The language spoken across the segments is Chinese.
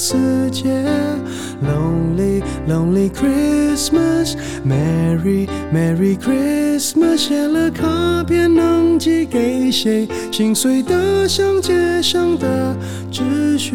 世界。Lonely, lonely Christmas，Merry, Merry Christmas。写了卡片能寄给谁？心碎得像街上的纸屑。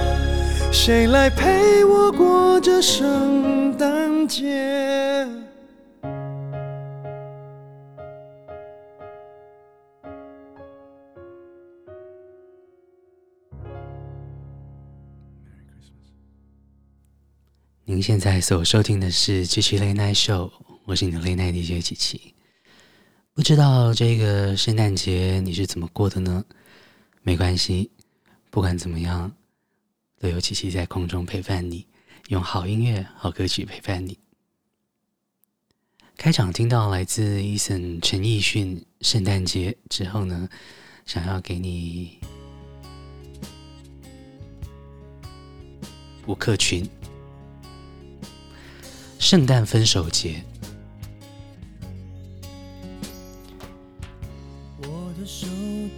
谁来陪我过这圣诞节？您现在所收听的是《七七 Late Night Show》，我是你的 Late Night DJ 七七。不知道这个圣诞节你是怎么过的呢？没关系，不管怎么样。都有七七在空中陪伴你，用好音乐、好歌曲陪伴你。开场听到来自 Eason 陈奕迅《圣诞节》之后呢，想要给你吴克群《圣诞分手节》。我的手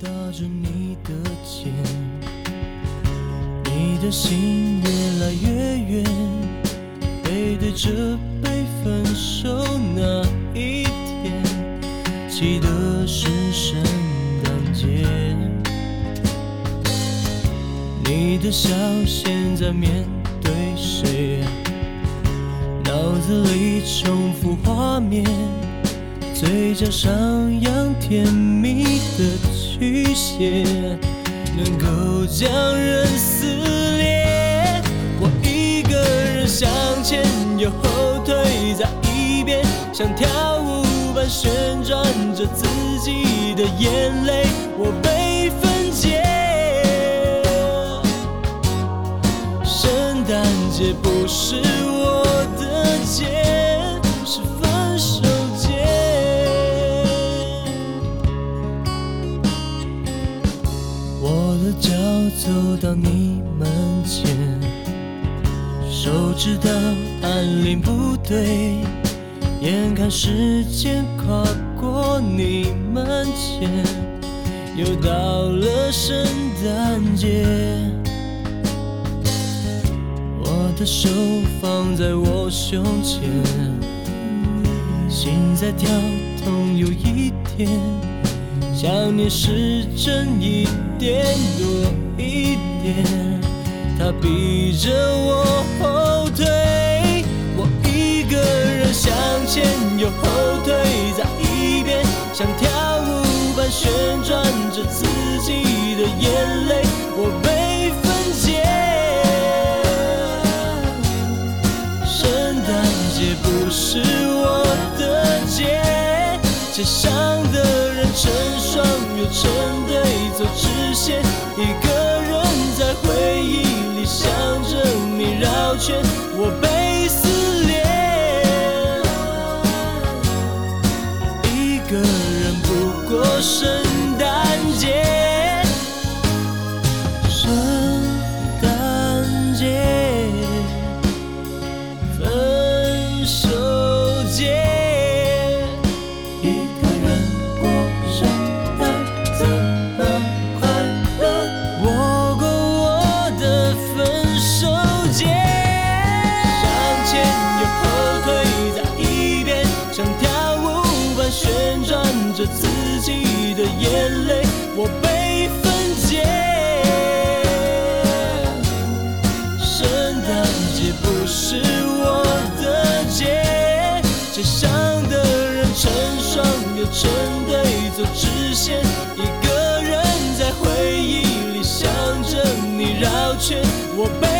搭着你的肩。你的心越来越远，背对着背分手那一天，记得是圣诞节。你的笑现在面对谁？脑子里重复画面，嘴角上扬甜蜜的曲线，能够将人撕裂。我一个人向前又后退再一遍，像跳舞般旋转着自己的眼泪。我被分解。圣诞节不到你门前，手指头按铃不对，眼看时间跨过你门前，又到了圣诞节。我的手放在我胸前，心在跳动有一点，想念是真一点多他逼着我后退，我一个人向前又后退在一边，像跳舞般旋转着自己的眼泪，我被分解。圣诞节不是我的节，街上的人成双又成对走直线，一个人在回忆里想着你绕圈，我被撕裂。一个人不过成对走直线，一个人在回忆里想着你绕圈，我被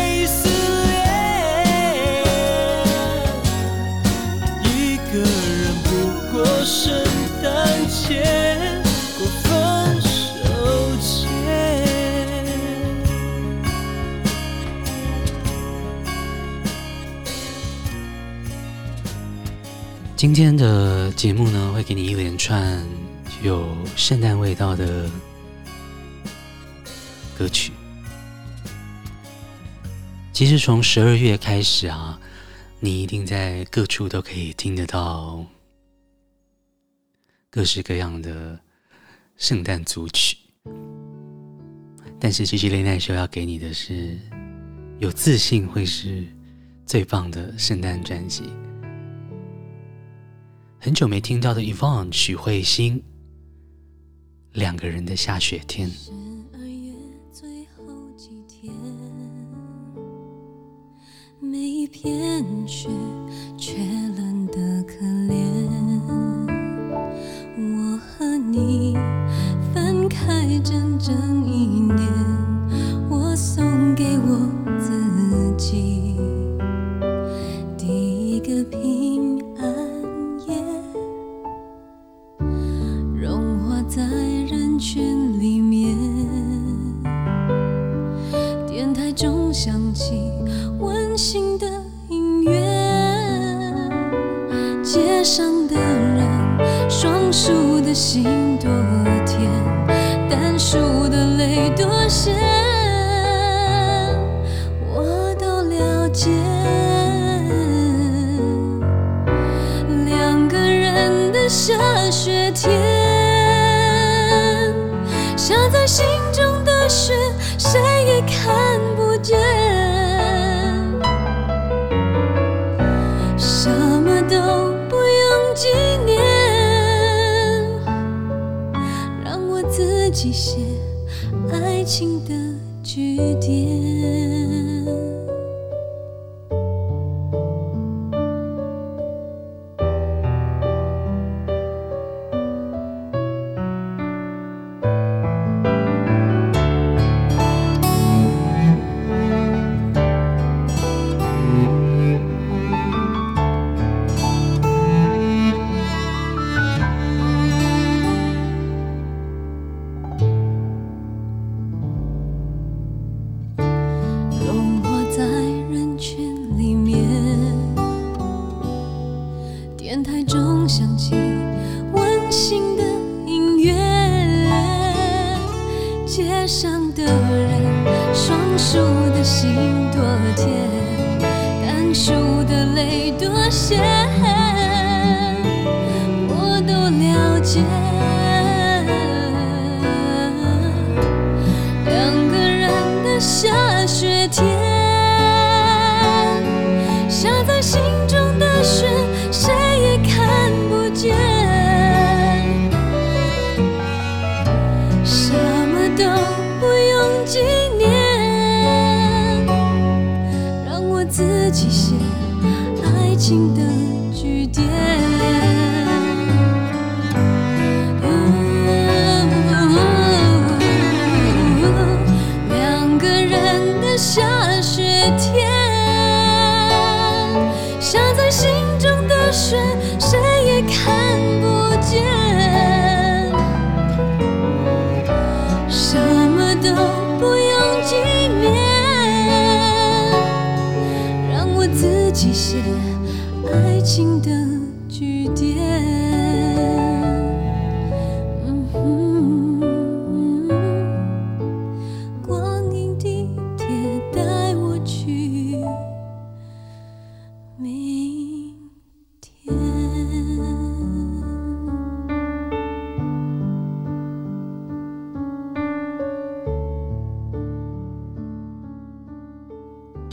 今天的节目呢，会给你一连串有圣诞味道的歌曲。其实从十二月开始啊，你一定在各处都可以听得到各式各样的圣诞组曲。但是七七 Late Night Show 要给你的是有自信会是最棒的圣诞专辑。很久没听到的 Yvonne 许慧欣，两个人的下雪天。十二月最后几天，每一片雪 ti.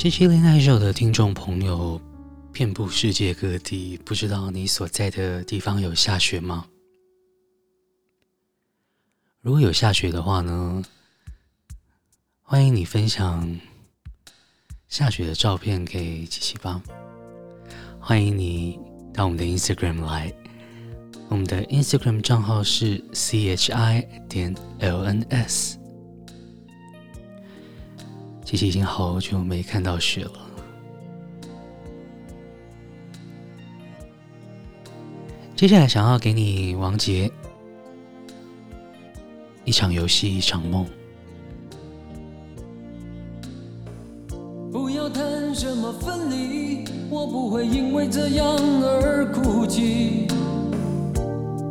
这期恋爱秀的听众朋友。遍布世界各地，不知道你所在的地方有下雪吗？如果有下雪的话呢，欢迎你分享下雪的照片给七七吧。欢迎你到我们的 Instagram 来，我们的 Instagram 账号是 chi 点 lns。其实已经好久没看到雪了。接下来想要给你王杰，一场游戏一场梦。不要谈什么分离，我不会因为这样而哭泣。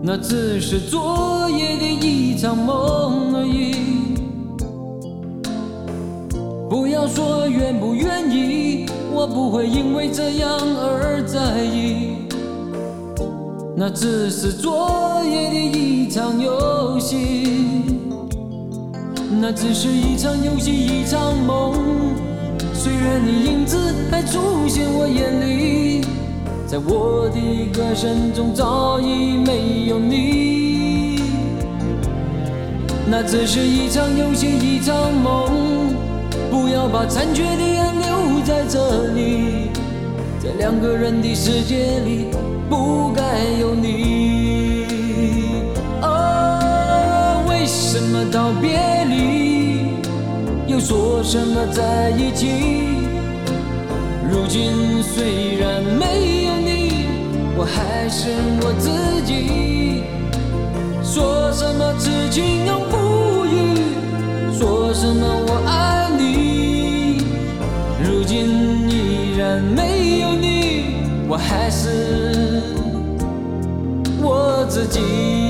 那只是昨夜的一场梦而已。不要说愿不愿意，我不会因为这样而在意。那只是昨夜的一场游戏，那只是一场游戏一场梦。虽然你影子还出现我眼里，在我的歌声中早已没有你。那只是一场游戏一场梦，不要把残缺的爱留在这里，在两个人的世界里。不该有你，哦，为什么道别离，又说什么在一起？如今虽然没有你，我还是我自己。说什么此情永不渝，说什么我爱然没有你，我还是。我自己。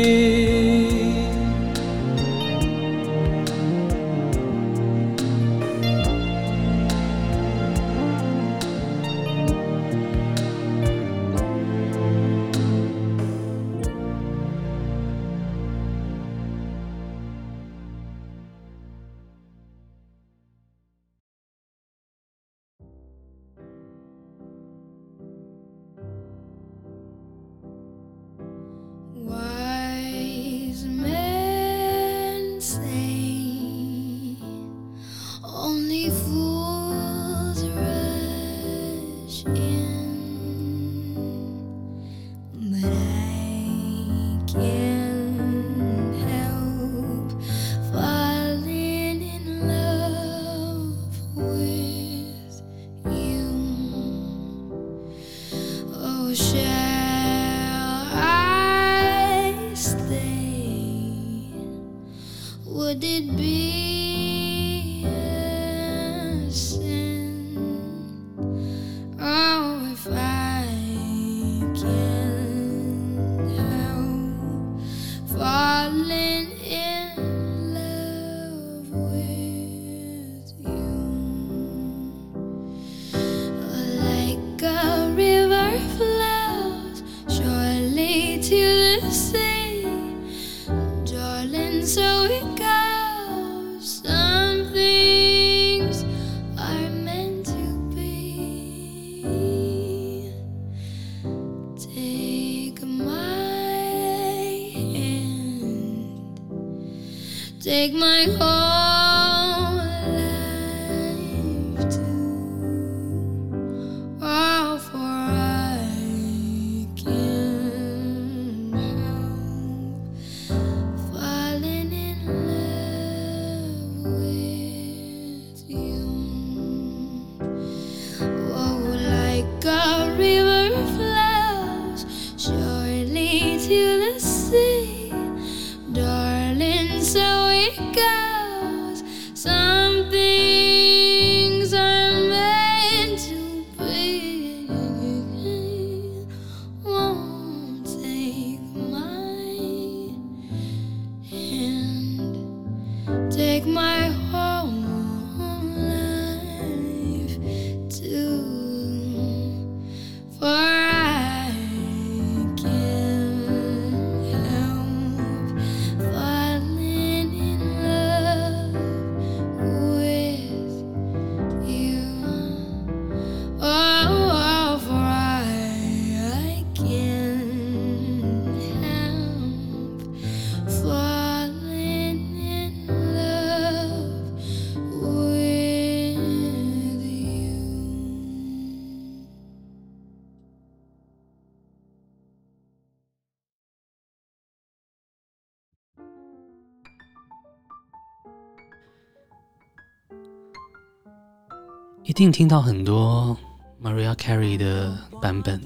一定听到很多 Mariah Carey 的版本，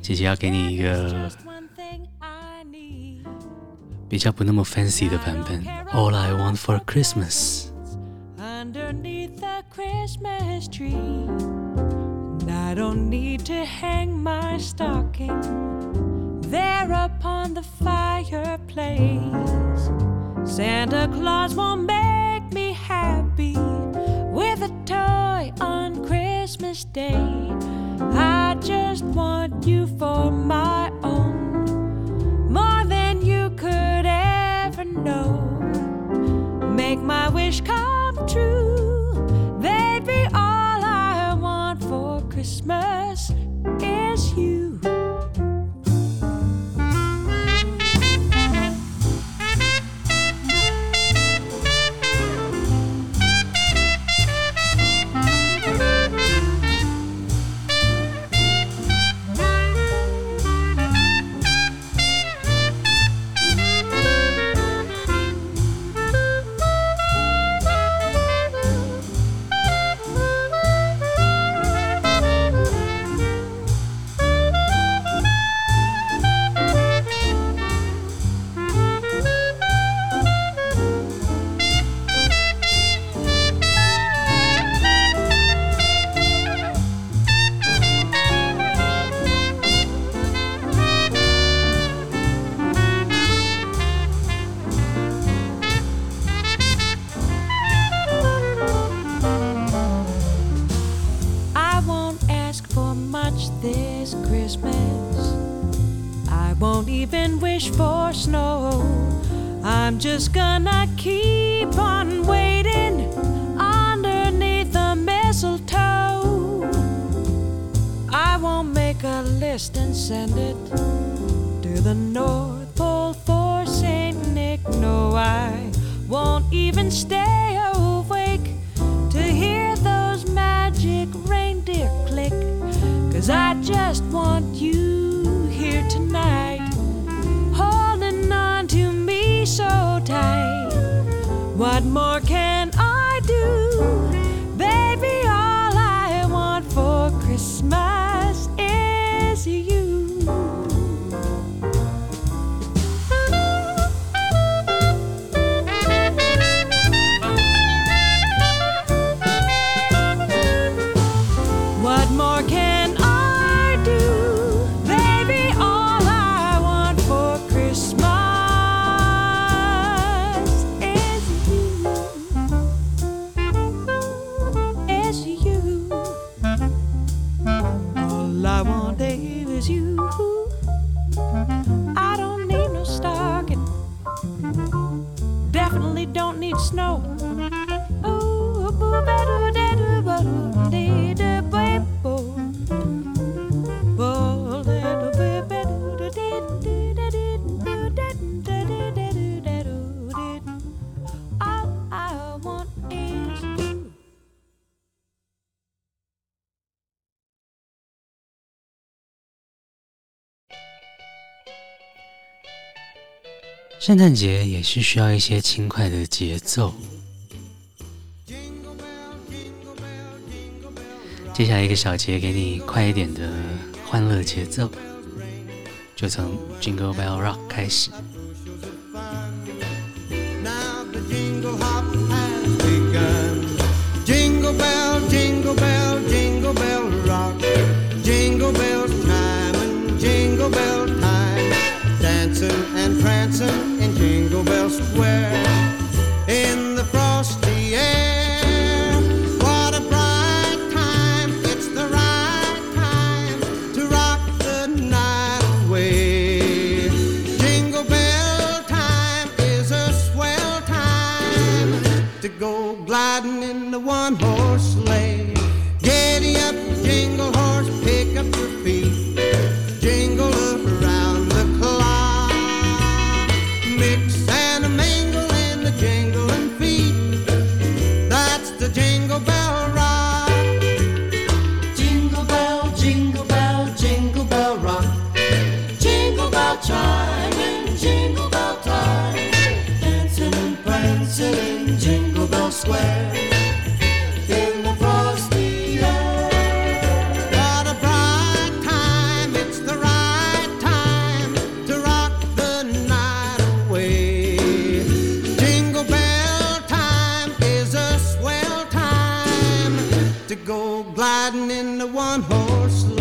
姐姐要给你一个比较不那么 fancy 的版本。All I want for Christmas。Underneath the Christmas tree, I don't need to hang my stocking there upon the fireplace. Santa Claus won't make I just want you for my and send it to the North Pole for Saint Nick. No, I won't even stay awake to hear those magic reindeer click. Cause I just want you here tonight, holding on to me so tight. What more can I do? 圣诞节也是需要一些轻快的节奏。接下来一个小节给你快一点的欢乐节奏，就从 Jingle Bell Rock 开始。Go gliding in the one horse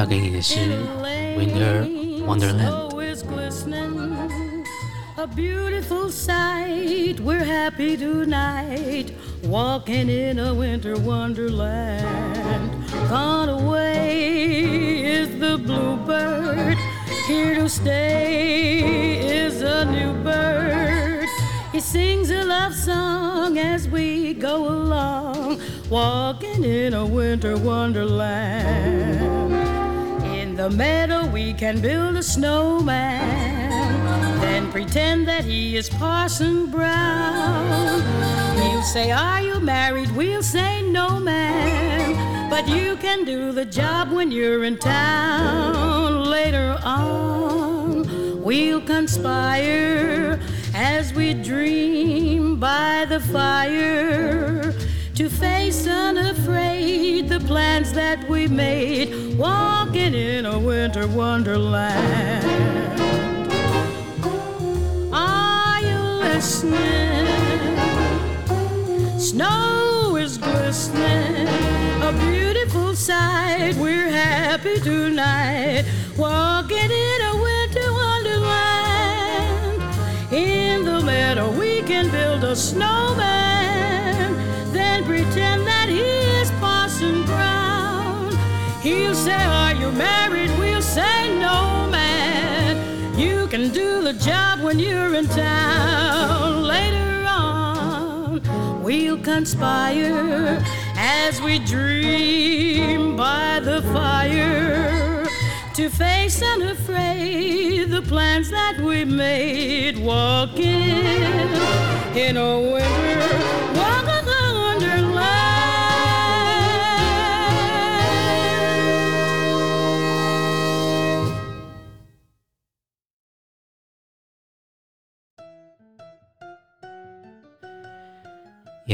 要给你的是 Winter Wonderland。 Snow is glistening. A beautiful sight. We're happy tonight. Walking in a winter wonderland. Gone away is the bluebird. Here to stay is a new bird. He sings a love song as we go along, walking in a winter wonderland. The meadow, we can build a snowman, then pretend that he is Parson Brown. He'll say, Are you married? We'll say, No, man. But you can do the job when you're in town later on. we'll conspire as we dream by the fire to face unafraid the plans that we made, walking in a winter wonderland. Are you listening? Snow is glistening, a beautiful sight. We're happy tonight, walking in a winter wonderland. In the meadow, we can build a snowman, pretend that he is Parson Brown. He'll say, Are you married? We'll say, No, man. You can do the job when you're in town. Later on, we'll conspire as we dream by the fire to face unafraid the plans that we made walking in a winter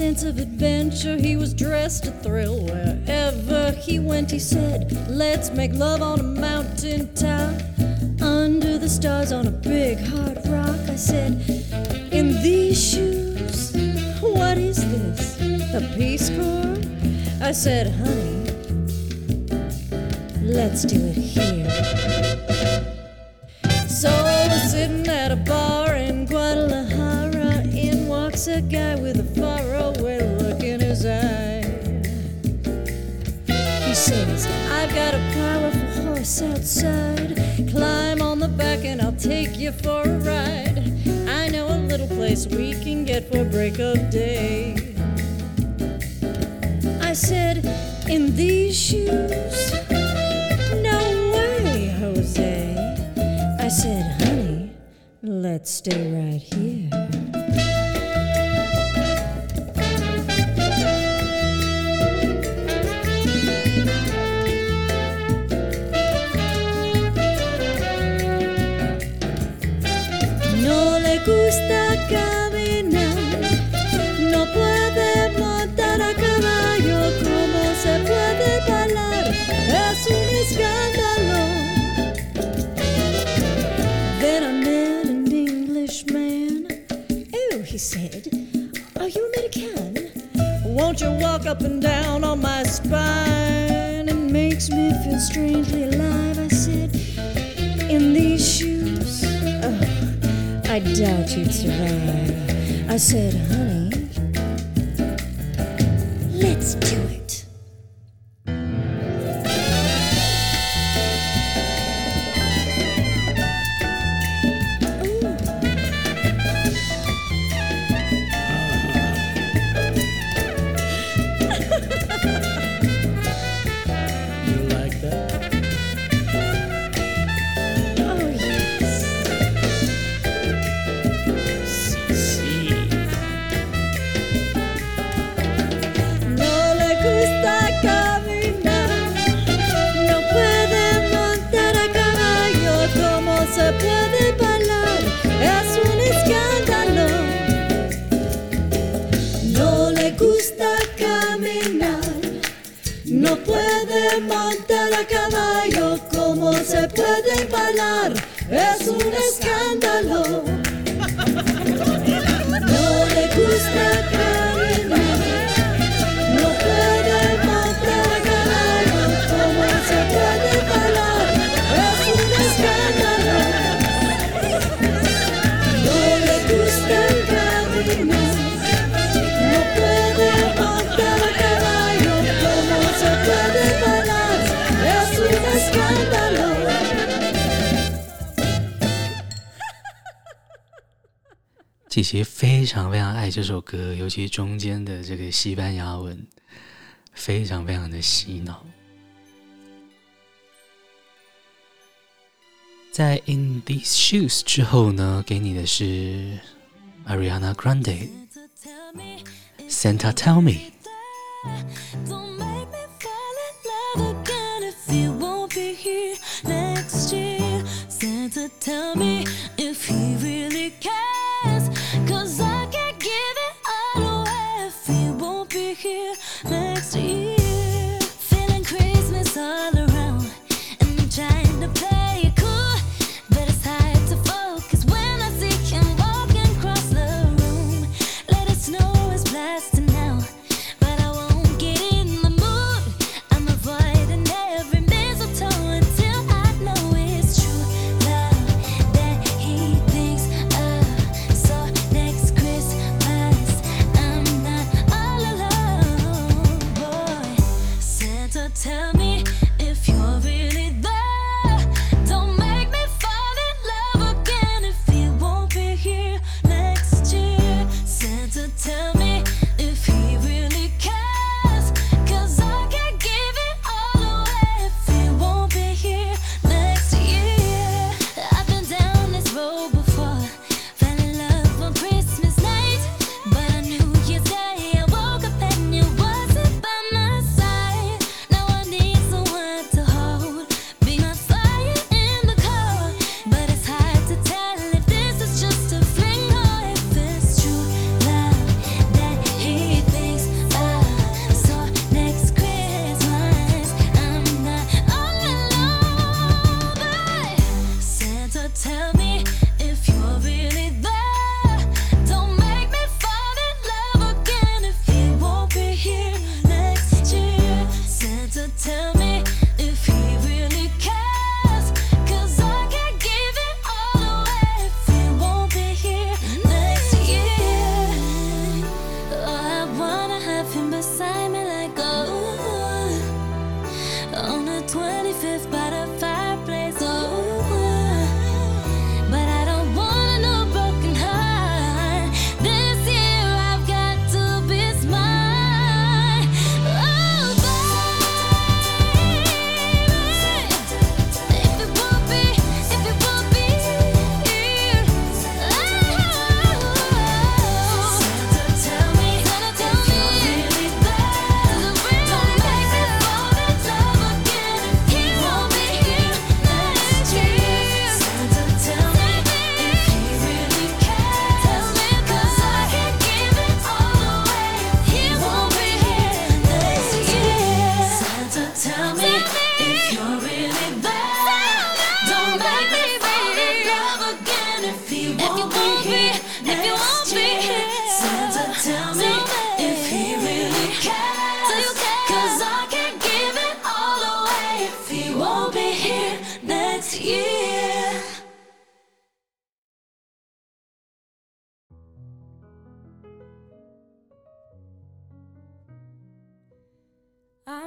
sense of adventure. He was dressed to thrill wherever he went. He said, Let's make love on a mountain top, under the stars on a big hard rock. I said, In these shoes, what is this? A Peace Corps? I said, Honey, let's do it here. So we're sitting at a bar in Guadalajara. In walks a guy with a got a powerful horse outside. Climb on the back and I'll take you for a ride. I know a little place we can get for break of day. I said, in these shoes? No way, Jose. I said, honey, let's stay right here. You walk up and down on my spine? It makes me feel strangely alive. I said, In these shoes, oh, I doubt you'd survive. I said, Honey, let's do it. 这首歌，尤其中间的这个西班牙文，非常非常的洗脑。在《In These Shoes》之后呢，给你的是 Ariana Grande，《Santa Tell Me》。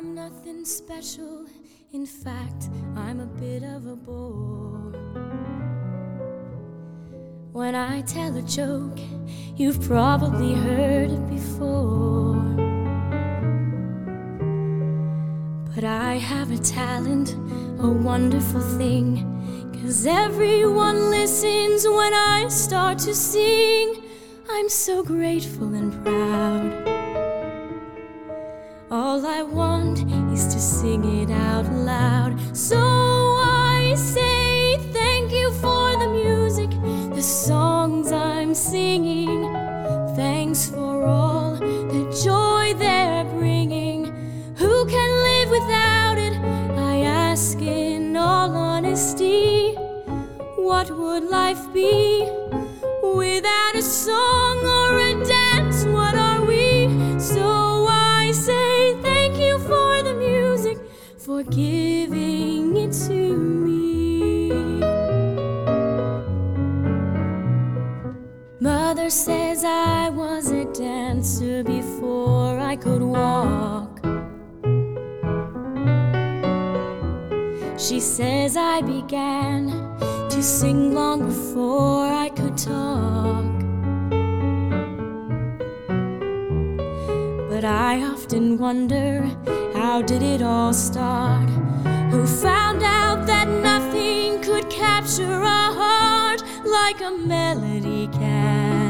I'm nothing special. In fact, I'm a bit of a bore. When I tell a joke, you've probably heard it before. But I have a talent, a wonderful thing. Cause everyone listens when I start to sing. I'm so grateful and proud. All I want is to sing it out loud. So I say thank you for the music, the songs I'm singing. Thanks for all the joy they're bringing. Who can live without it? I ask in all honesty. What would life be without a song mother says I was a dancer before I could walk. She says I began to sing long before I could talk. But I often wonder how did it all start? Who found out that nothing could capture a heart like a melody can?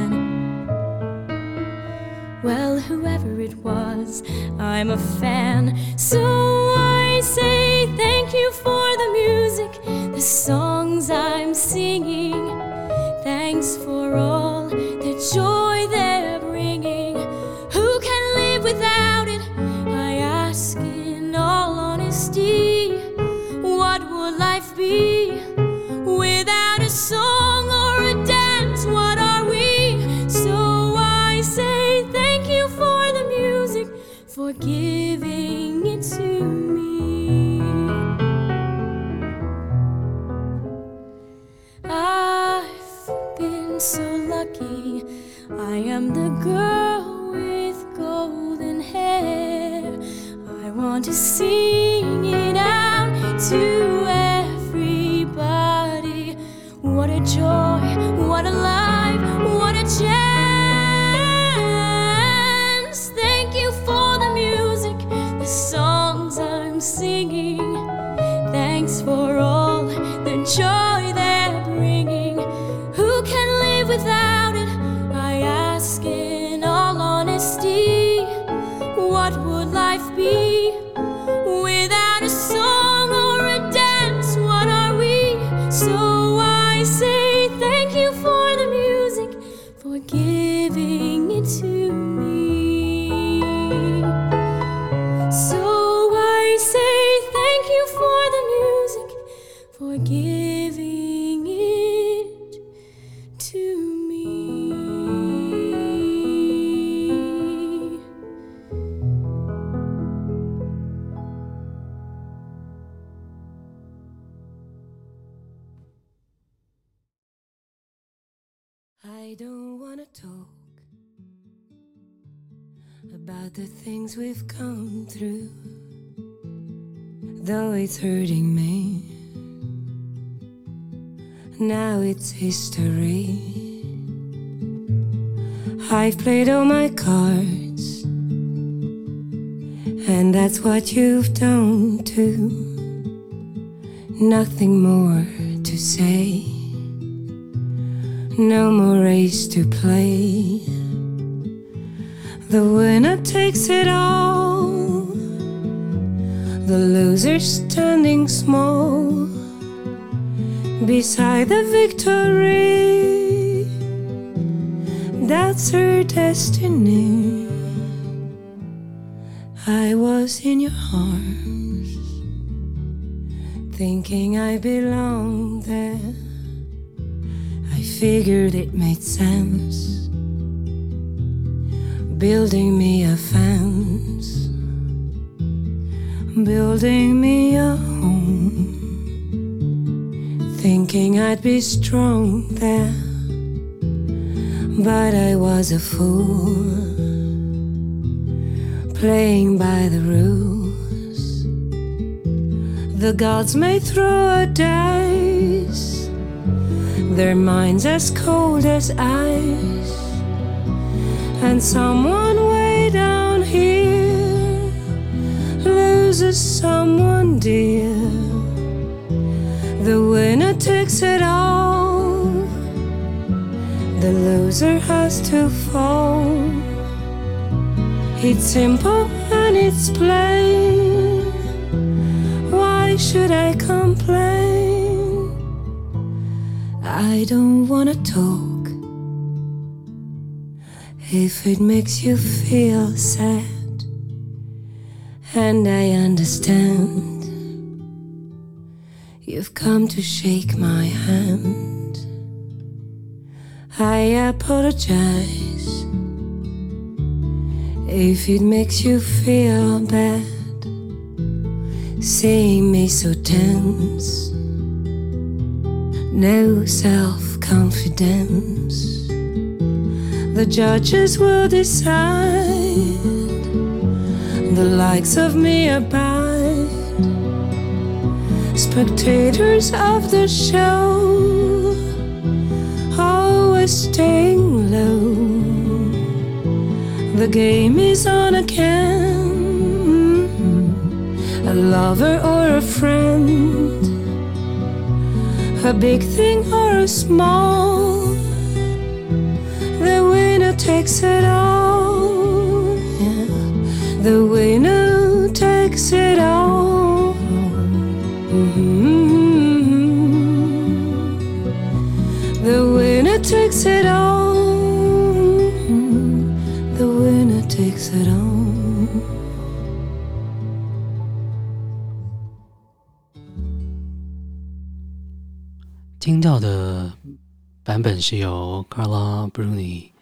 Well, whoever it was, I'm a fan. So I say thank you for the music, the songs I'm singing. Thanks for all the joy I am the girl with golden hair. I want to sing it out to everybody. What a joy, What would life be things we've come through, though it's hurting me. Now it's history. I've played all my cards, and that's what you've done too. Nothing more to say. No more race to play. The winner takes it all. The loser standing small beside the victory. That's her destiny. I was in your arms, thinking I belonged there. I figured it made sense, building me a fence, building me a home, thinking I'd be strong there. But I was a fool, playing by the rules. The gods may throw a dice, their minds as cold as ice. And someone way down here loses someone dear. The winner takes it all, the loser has to fall. It's simple and it's plain. Why should I complain? I don't wanna talk if it makes you feel sad, and I understand. You've come to shake my hand. I apologize if it makes you feel bad, seeing me so tense. No self confidence. The judges will decide. The likes of me abide. Spectators of the show, always staying low. the game is on again. A lover or a friend, a big thing or a small takes it all. Yeah. The winner takes it all. Mm-hmm. The winner takes it all. The winner takes it all. Carla Bruni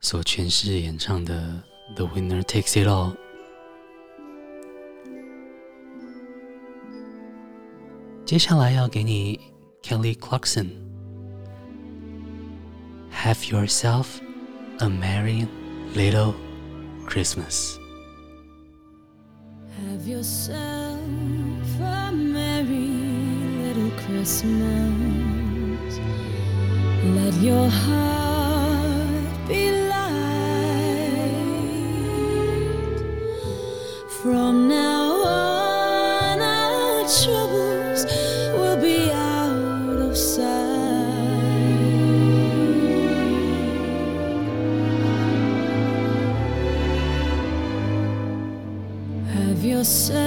所诠释演唱的《The Winner Takes It All》。接下来要给你 Kelly Clarkson，《Have Yourself a Merry Little Christmas》。 Have yourself a merry little Christmas. Let your heart be From now on, our troubles will be out of sight. Have yourself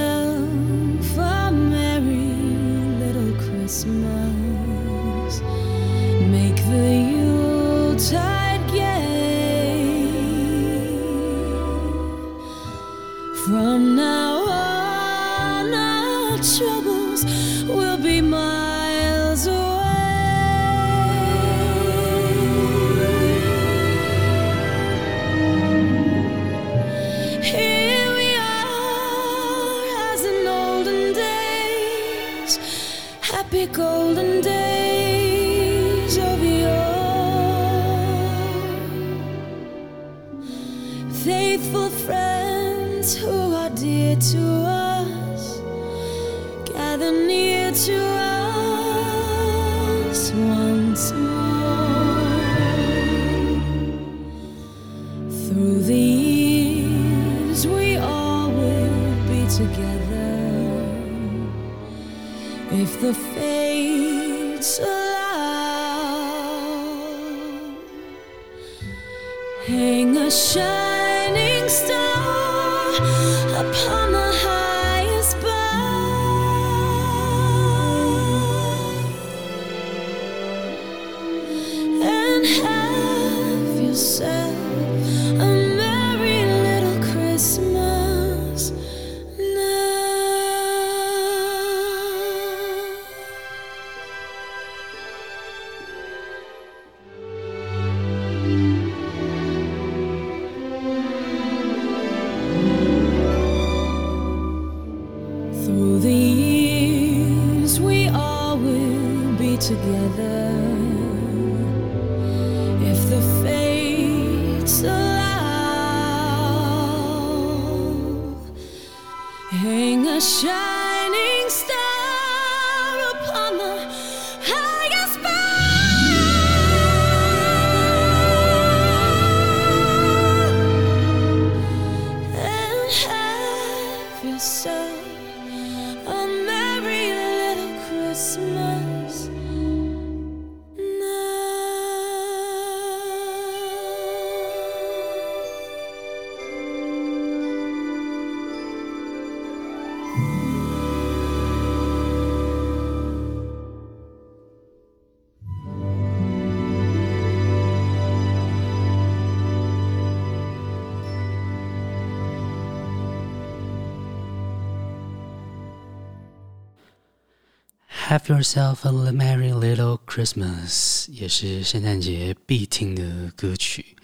Have yourself a merry little Christmas，也是圣诞节必听的歌曲。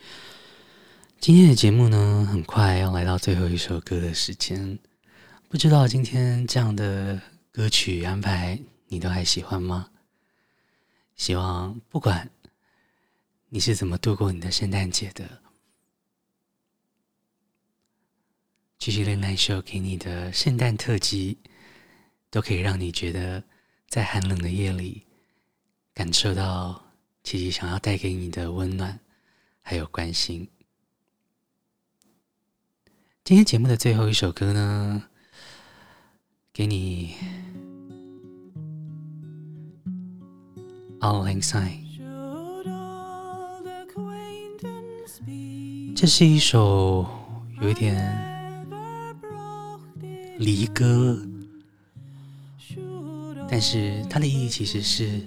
今天的节目呢，很快要来到最后一首歌的时间。不知道今天这样的歌曲安排，你都还喜欢吗？希望不管你是怎么度过你的圣诞节的，七七恋爱秀给你的圣诞特辑，都可以让你觉得。在寒冷的夜里，感受到琪琪想要带给你的温暖，还有关心。今天节目的最后一首歌呢，给你《Auld Lang Syne》。这是一首有一点离歌，但是它的意义其实是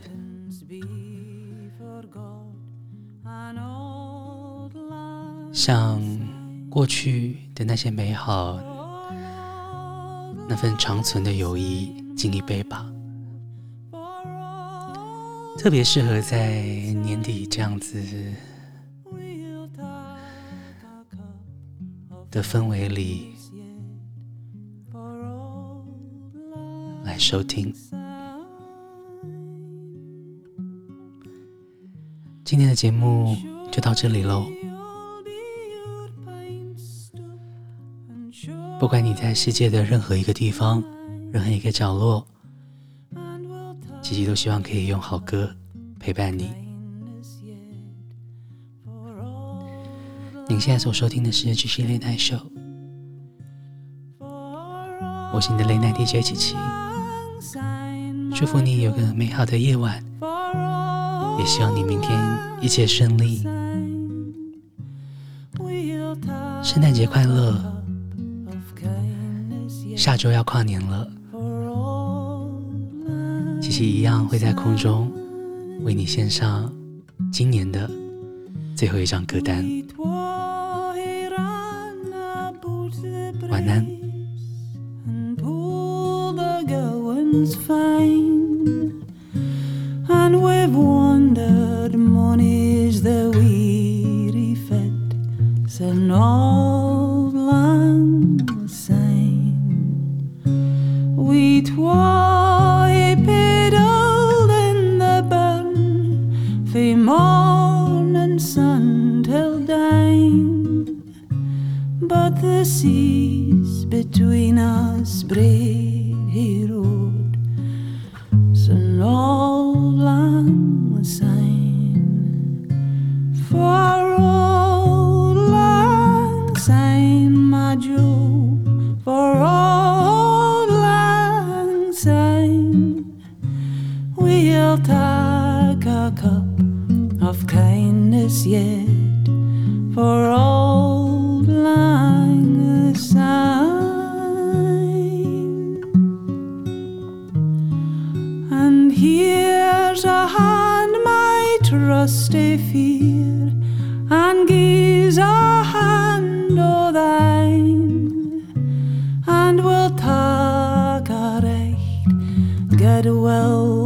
像过去的那些美好，那份长存的友谊，敬一杯吧。特别适合在年底这样子。的氛围里来收听。今天的节目就到这里喽。不管你在世界的任何一个地方、任何一个角落，琪琪都希望可以用好歌陪伴你。您现在所收听的是《GC Late Night Show》，我是你的 Late Night DJ 琪琪，祝福你有个美好的夜晚，也希望你明天一切顺利。圣诞节快乐！下周要跨年了，琪琪一样会在空中为你献上今年的最后一张歌单。晚安。just a fear and gives a hand o' thine. And we'll talk a right. Good will